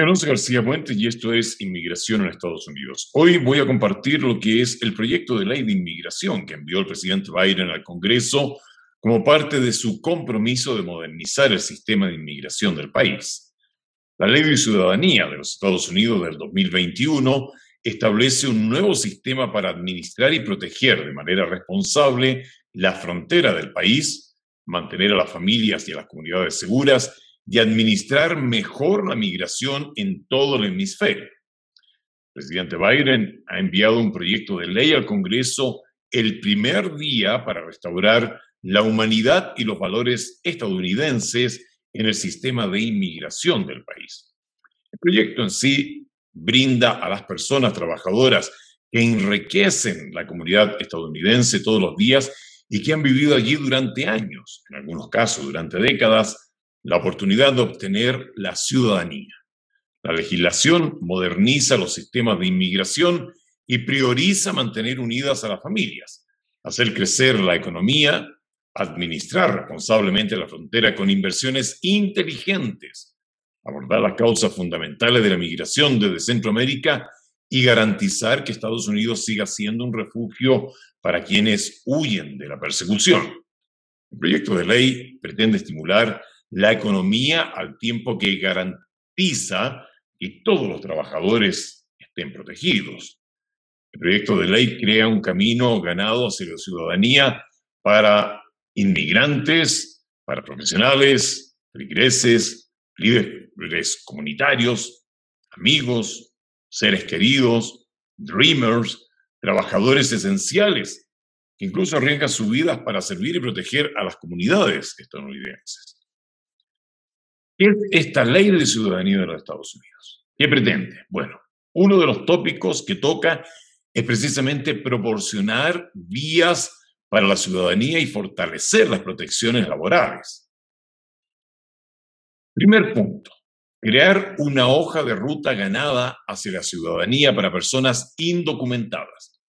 Alonso García Puente y esto es Inmigración en Estados Unidos. Hoy voy a compartir lo que es el proyecto de ley de inmigración que envió el presidente Biden al Congreso como parte de su compromiso de modernizar el sistema de inmigración del país. La ley de ciudadanía de los Estados Unidos del 2021 establece un nuevo sistema para administrar y proteger de manera responsable la frontera del país, mantener a las familias y a las comunidades seguras y administrar mejor la migración en todo el hemisferio. El presidente Biden ha enviado un proyecto de ley al Congreso el primer día para restaurar la humanidad y los valores estadounidenses en el sistema de inmigración del país. El proyecto en sí brinda a las personas trabajadoras que enriquecen la comunidad estadounidense todos los días y que han vivido allí durante años, en algunos casos durante décadas, la oportunidad de obtener la ciudadanía. La legislación moderniza los sistemas de inmigración y prioriza mantener unidas a las familias, hacer crecer la economía, administrar responsablemente la frontera con inversiones inteligentes, abordar las causas fundamentales de la migración desde Centroamérica y garantizar que Estados Unidos siga siendo un refugio para quienes huyen de la persecución. El proyecto de ley pretende estimular la economía al tiempo que garantiza que todos los trabajadores estén protegidos. El proyecto de ley crea un camino ganado hacia la ciudadanía para inmigrantes, para profesionales, feligreses, líderes comunitarios, amigos, seres queridos, dreamers, trabajadores esenciales, que incluso arriesgan sus vidas para servir y proteger a las comunidades estadounidenses. ¿Qué es esta ley de ciudadanía de los Estados Unidos? ¿Qué pretende? Bueno, uno de los tópicos que toca es precisamente proporcionar vías para la ciudadanía y fortalecer las protecciones laborales. Primer punto, crear una hoja de ruta ganada hacia la ciudadanía para personas indocumentadas.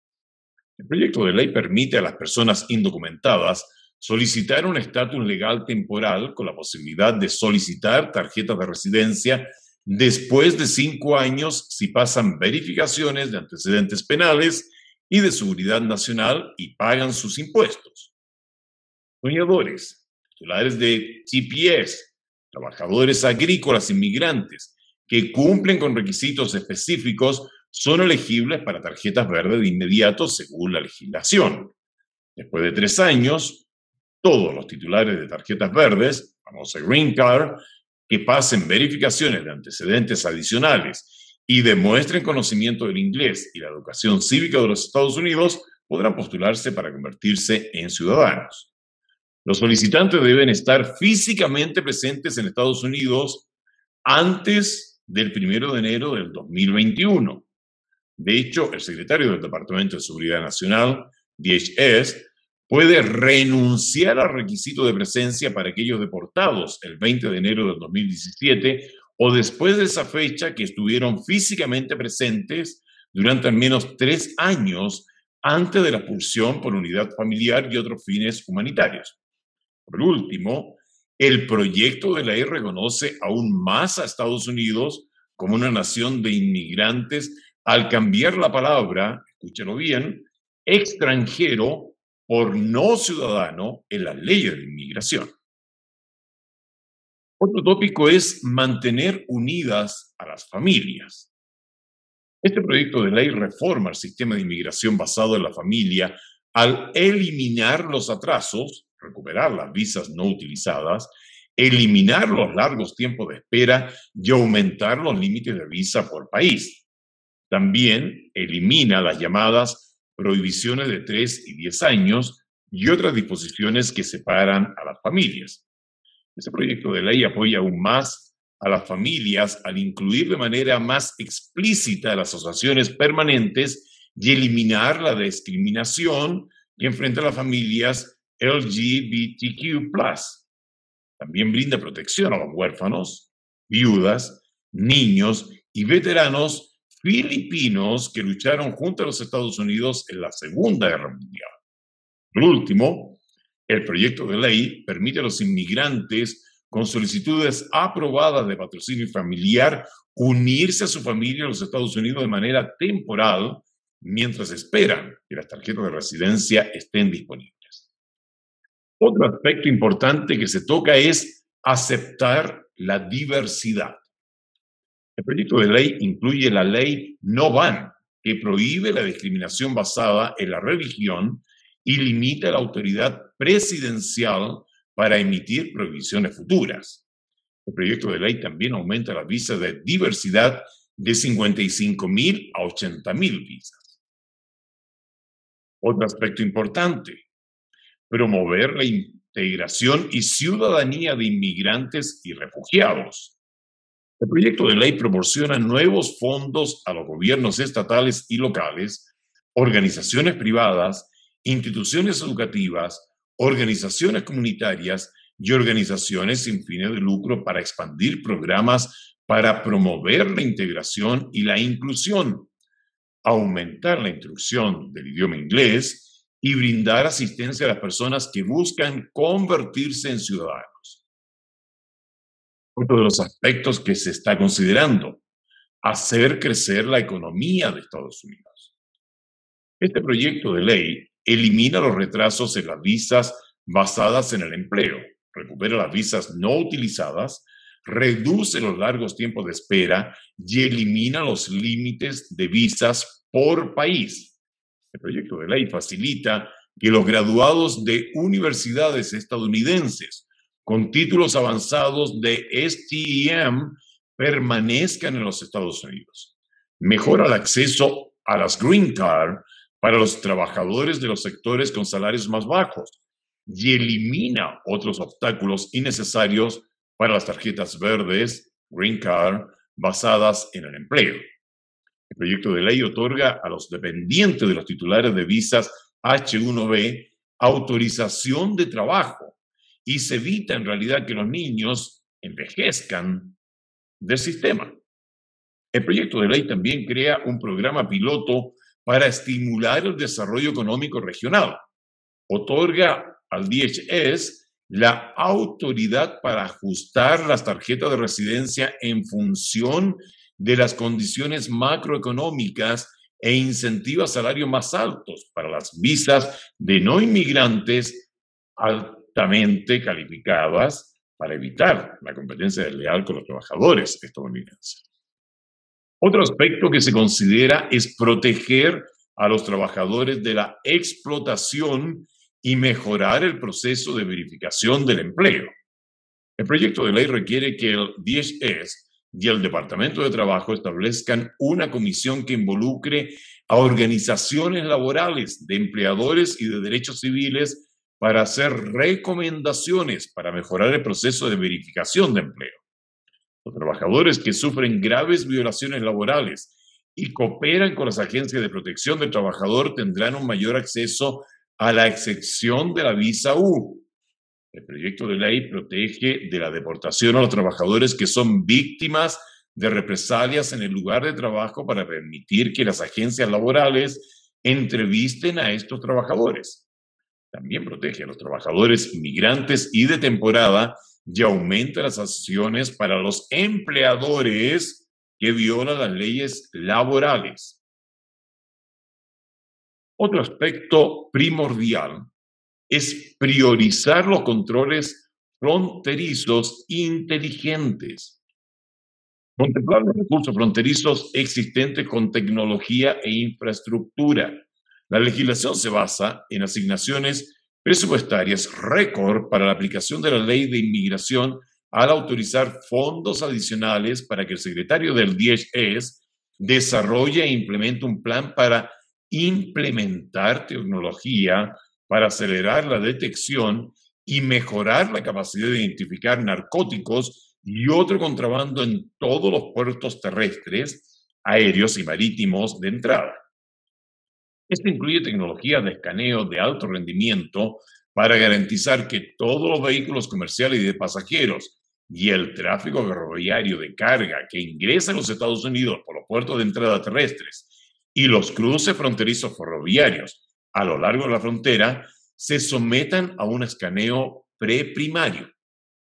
El proyecto de ley permite a las personas indocumentadas solicitar un estatus legal temporal con la posibilidad de solicitar tarjetas de residencia después de cinco años si pasan verificaciones de antecedentes penales y de seguridad nacional y pagan sus impuestos. Soñadores, titulares de GPS, trabajadores agrícolas inmigrantes que cumplen con requisitos específicos son elegibles para tarjetas verdes de inmediato según la legislación. Después de tres años, todos los titulares de tarjetas verdes, famosa Green Card, que pasen verificaciones de antecedentes adicionales y demuestren conocimiento del inglés y la educación cívica de los Estados Unidos, podrán postularse para convertirse en ciudadanos. Los solicitantes deben estar físicamente presentes en Estados Unidos antes del 1 de enero del 2021. De hecho, el secretario del Departamento de Seguridad Nacional, DHS, puede renunciar al requisito de presencia para aquellos deportados el 20 de enero del 2017 o después de esa fecha que estuvieron físicamente presentes durante al menos tres años antes de la expulsión por unidad familiar y otros fines humanitarios. Por último, el proyecto de ley reconoce aún más a Estados Unidos como una nación de inmigrantes al cambiar la palabra, escúchelo bien, extranjero por no ciudadano en las leyes de inmigración. Otro tópico es mantener unidas a las familias. Este proyecto de ley reforma el sistema de inmigración basado en la familia al eliminar los atrasos, recuperar las visas no utilizadas, eliminar los largos tiempos de espera y aumentar los límites de visa por país. También elimina las llamadas prohibiciones de 3 y 10 años y otras disposiciones que separan a las familias. Este proyecto de ley apoya aún más a las familias al incluir de manera más explícita las asociaciones permanentes y eliminar la discriminación que enfrenta a las familias LGBTQ. También brinda protección a los huérfanos, viudas, niños y veteranos filipinos que lucharon junto a los Estados Unidos en la Segunda Guerra Mundial. Por último, el proyecto de ley permite a los inmigrantes con solicitudes aprobadas de patrocinio familiar unirse a su familia en los Estados Unidos de manera temporal mientras esperan que las tarjetas de residencia estén disponibles. Otro aspecto importante que se toca es aceptar la diversidad. El proyecto de ley incluye la ley No Van, que prohíbe la discriminación basada en la religión y limita la autoridad presidencial para emitir prohibiciones futuras. El proyecto de ley también aumenta la visa de diversidad de 55 mil a 80 mil visas. Otro aspecto importante, promover la integración y ciudadanía de inmigrantes y refugiados. El proyecto de ley proporciona nuevos fondos a los gobiernos estatales y locales, organizaciones privadas, instituciones educativas, organizaciones comunitarias y organizaciones sin fines de lucro para expandir programas para promover la integración y la inclusión, aumentar la instrucción del idioma inglés y brindar asistencia a las personas que buscan convertirse en ciudadanos. Otro de los aspectos que se está considerando, hacer crecer la economía de Estados Unidos. Este proyecto de ley elimina los retrasos en las visas basadas en el empleo, recupera las visas no utilizadas, reduce los largos tiempos de espera y elimina los límites de visas por país. El proyecto de ley facilita que los graduados de universidades estadounidenses con títulos avanzados de STEM permanezcan en los Estados Unidos. Mejora el acceso a las Green Card para los trabajadores de los sectores con salarios más bajos y elimina otros obstáculos innecesarios para las tarjetas verdes, Green Card, basadas en el empleo. El proyecto de ley otorga a los dependientes de los titulares de visas H1B autorización de trabajo y se evita en realidad que los niños envejezcan del sistema. El proyecto de ley también crea un programa piloto para estimular el desarrollo económico regional. Otorga al DHS la autoridad para ajustar las tarjetas de residencia en función de las condiciones macroeconómicas e incentiva salarios más altos para las visas de no inmigrantes al calificadas para evitar la competencia desleal con los trabajadores estadounidenses. Otro aspecto que se considera es proteger a los trabajadores de la explotación y mejorar el proceso de verificación del empleo. El proyecto de ley requiere que el DHS y el Departamento de Trabajo establezcan una comisión que involucre a organizaciones laborales de empleadores y de derechos civiles para hacer recomendaciones para mejorar el proceso de verificación de empleo. Los trabajadores que sufren graves violaciones laborales y cooperan con las agencias de protección del trabajador tendrán un mayor acceso a la excepción de la visa U. El proyecto de ley protege de la deportación a los trabajadores que son víctimas de represalias en el lugar de trabajo para permitir que las agencias laborales entrevisten a estos trabajadores también protege a los trabajadores inmigrantes y de temporada y aumenta las sanciones para los empleadores que violan las leyes laborales. Otro aspecto primordial es priorizar los controles fronterizos inteligentes. Contemplar los recursos fronterizos existentes con tecnología e infraestructura la legislación se basa en asignaciones presupuestarias récord para la aplicación de la ley de inmigración al autorizar fondos adicionales para que el secretario del DHS desarrolle e implemente un plan para implementar tecnología para acelerar la detección y mejorar la capacidad de identificar narcóticos y otro contrabando en todos los puertos terrestres, aéreos y marítimos de entrada. Esto incluye tecnologías de escaneo de alto rendimiento para garantizar que todos los vehículos comerciales y de pasajeros y el tráfico ferroviario de carga que ingresa a los Estados Unidos por los puertos de entrada terrestres y los cruces fronterizos ferroviarios a lo largo de la frontera se sometan a un escaneo preprimario.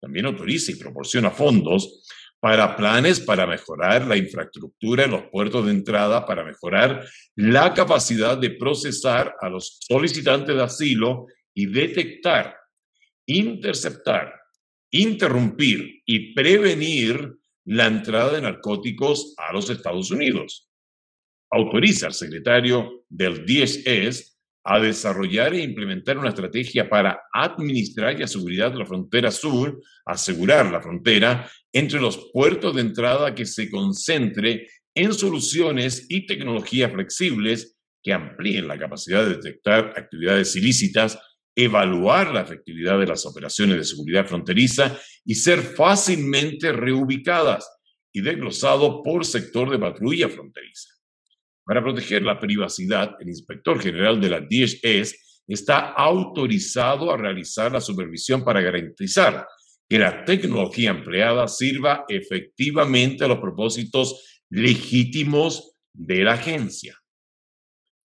También autoriza y proporciona fondos para planes para mejorar la infraestructura en los puertos de entrada, para mejorar la capacidad de procesar a los solicitantes de asilo y detectar, interceptar, interrumpir y prevenir la entrada de narcóticos a los Estados Unidos. Autoriza al secretario del DHS a desarrollar e implementar una estrategia para administrar y asegurar la frontera sur, asegurar la frontera entre los puertos de entrada que se concentre en soluciones y tecnologías flexibles que amplíen la capacidad de detectar actividades ilícitas, evaluar la efectividad de las operaciones de seguridad fronteriza y ser fácilmente reubicadas y desglosado por sector de patrulla fronteriza. Para proteger la privacidad, el inspector general de la DHS está autorizado a realizar la supervisión para garantizar que la tecnología empleada sirva efectivamente a los propósitos legítimos de la agencia.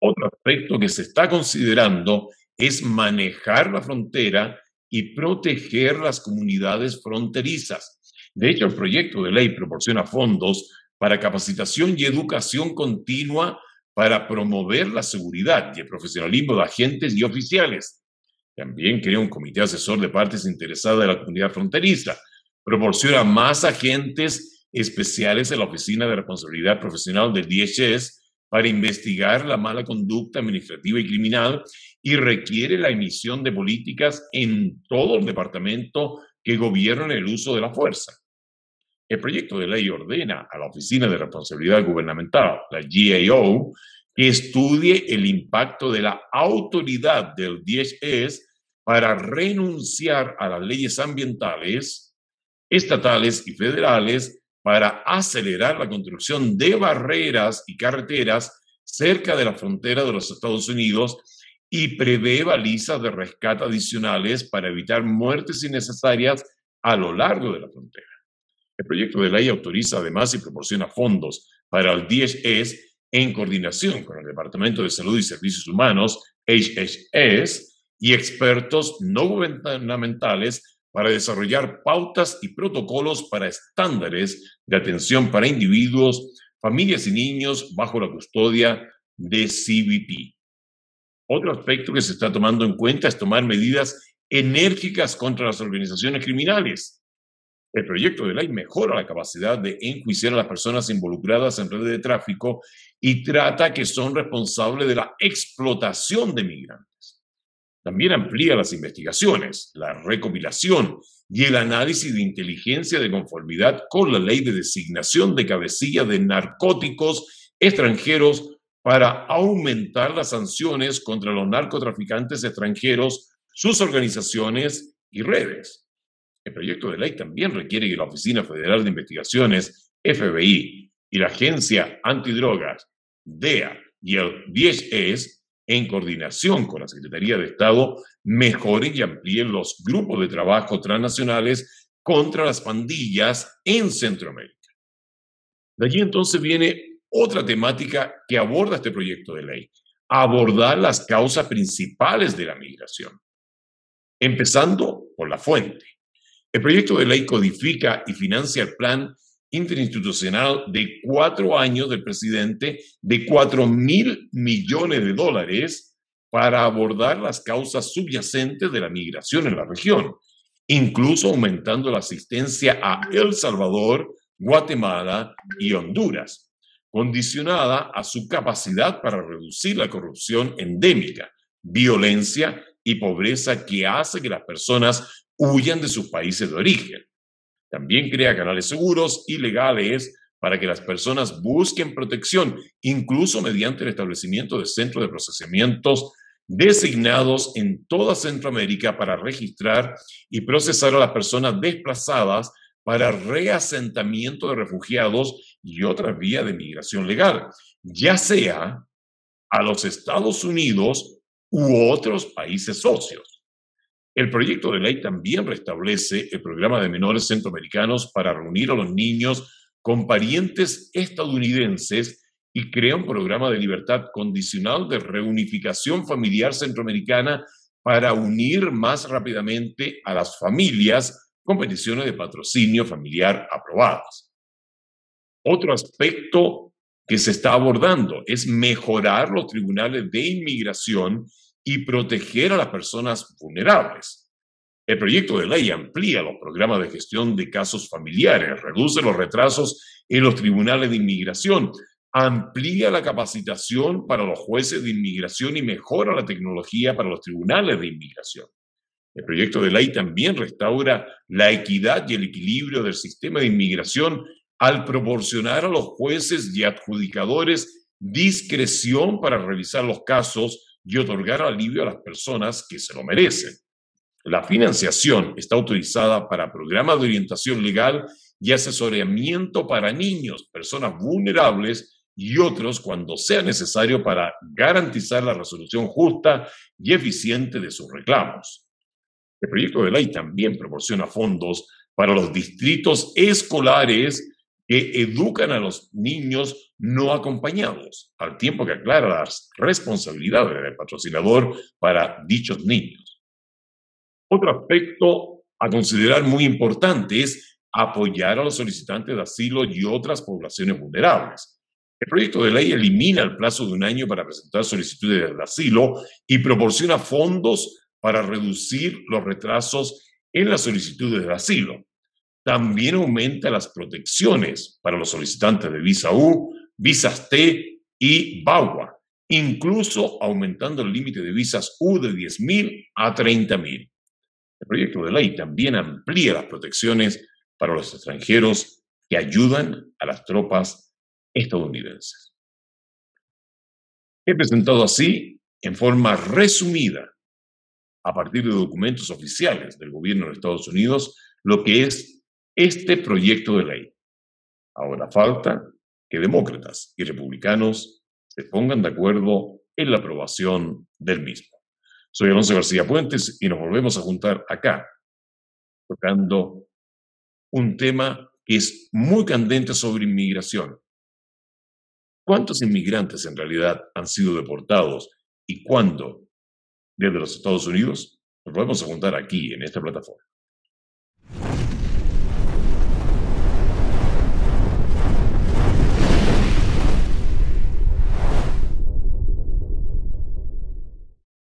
Otro aspecto que se está considerando es manejar la frontera y proteger las comunidades fronterizas. De hecho, el proyecto de ley proporciona fondos para capacitación y educación continua para promover la seguridad y el profesionalismo de agentes y oficiales. También crea un comité asesor de partes interesadas de la comunidad fronteriza. Proporciona más agentes especiales en la Oficina de Responsabilidad Profesional del DHS para investigar la mala conducta administrativa y criminal y requiere la emisión de políticas en todo el departamento que gobiernan el uso de la fuerza. El proyecto de ley ordena a la Oficina de Responsabilidad Gubernamental, la GAO, que estudie el impacto de la autoridad del DHS para renunciar a las leyes ambientales, estatales y federales para acelerar la construcción de barreras y carreteras cerca de la frontera de los Estados Unidos y prevé balizas de rescate adicionales para evitar muertes innecesarias a lo largo de la frontera. El proyecto de ley autoriza además y proporciona fondos para el DHS en coordinación con el Departamento de Salud y Servicios Humanos, HHS, y expertos no gubernamentales para desarrollar pautas y protocolos para estándares de atención para individuos, familias y niños bajo la custodia de CBP. Otro aspecto que se está tomando en cuenta es tomar medidas enérgicas contra las organizaciones criminales el proyecto de ley mejora la capacidad de enjuiciar a las personas involucradas en redes de tráfico y trata que son responsables de la explotación de migrantes. También amplía las investigaciones, la recopilación y el análisis de inteligencia de conformidad con la ley de designación de cabecilla de narcóticos extranjeros para aumentar las sanciones contra los narcotraficantes extranjeros, sus organizaciones y redes. El proyecto de ley también requiere que la Oficina Federal de Investigaciones, FBI, y la Agencia Antidrogas, DEA, y el DHS, en coordinación con la Secretaría de Estado, mejoren y amplíen los grupos de trabajo transnacionales contra las pandillas en Centroamérica. De allí entonces viene otra temática que aborda este proyecto de ley, abordar las causas principales de la migración, empezando por la fuente. El proyecto de ley codifica y financia el plan interinstitucional de cuatro años del presidente de cuatro mil millones de dólares para abordar las causas subyacentes de la migración en la región, incluso aumentando la asistencia a El Salvador, Guatemala y Honduras, condicionada a su capacidad para reducir la corrupción endémica, violencia y pobreza que hace que las personas huyan de sus países de origen. También crea canales seguros y legales para que las personas busquen protección, incluso mediante el establecimiento de centros de procesamientos designados en toda Centroamérica para registrar y procesar a las personas desplazadas para reasentamiento de refugiados y otras vías de migración legal, ya sea a los Estados Unidos u otros países socios. El proyecto de ley también restablece el programa de menores centroamericanos para reunir a los niños con parientes estadounidenses y crea un programa de libertad condicional de reunificación familiar centroamericana para unir más rápidamente a las familias con peticiones de patrocinio familiar aprobadas. Otro aspecto que se está abordando es mejorar los tribunales de inmigración y proteger a las personas vulnerables. El proyecto de ley amplía los programas de gestión de casos familiares, reduce los retrasos en los tribunales de inmigración, amplía la capacitación para los jueces de inmigración y mejora la tecnología para los tribunales de inmigración. El proyecto de ley también restaura la equidad y el equilibrio del sistema de inmigración al proporcionar a los jueces y adjudicadores discreción para revisar los casos y otorgar alivio a las personas que se lo merecen. La financiación está autorizada para programas de orientación legal y asesoramiento para niños, personas vulnerables y otros cuando sea necesario para garantizar la resolución justa y eficiente de sus reclamos. El proyecto de ley también proporciona fondos para los distritos escolares que educan a los niños no acompañados, al tiempo que aclara las responsabilidades del patrocinador para dichos niños. Otro aspecto a considerar muy importante es apoyar a los solicitantes de asilo y otras poblaciones vulnerables. El proyecto de ley elimina el plazo de un año para presentar solicitudes de asilo y proporciona fondos para reducir los retrasos en las solicitudes de asilo. También aumenta las protecciones para los solicitantes de visa U, visas T y BAUA, incluso aumentando el límite de visas U de 10.000 a 30.000. El proyecto de ley también amplía las protecciones para los extranjeros que ayudan a las tropas estadounidenses. He presentado así, en forma resumida, a partir de documentos oficiales del gobierno de Estados Unidos, lo que es este proyecto de ley. Ahora falta que demócratas y republicanos se pongan de acuerdo en la aprobación del mismo. Soy Alonso García Puentes y nos volvemos a juntar acá, tocando un tema que es muy candente sobre inmigración. ¿Cuántos inmigrantes en realidad han sido deportados y cuándo desde los Estados Unidos? Nos volvemos a juntar aquí en esta plataforma.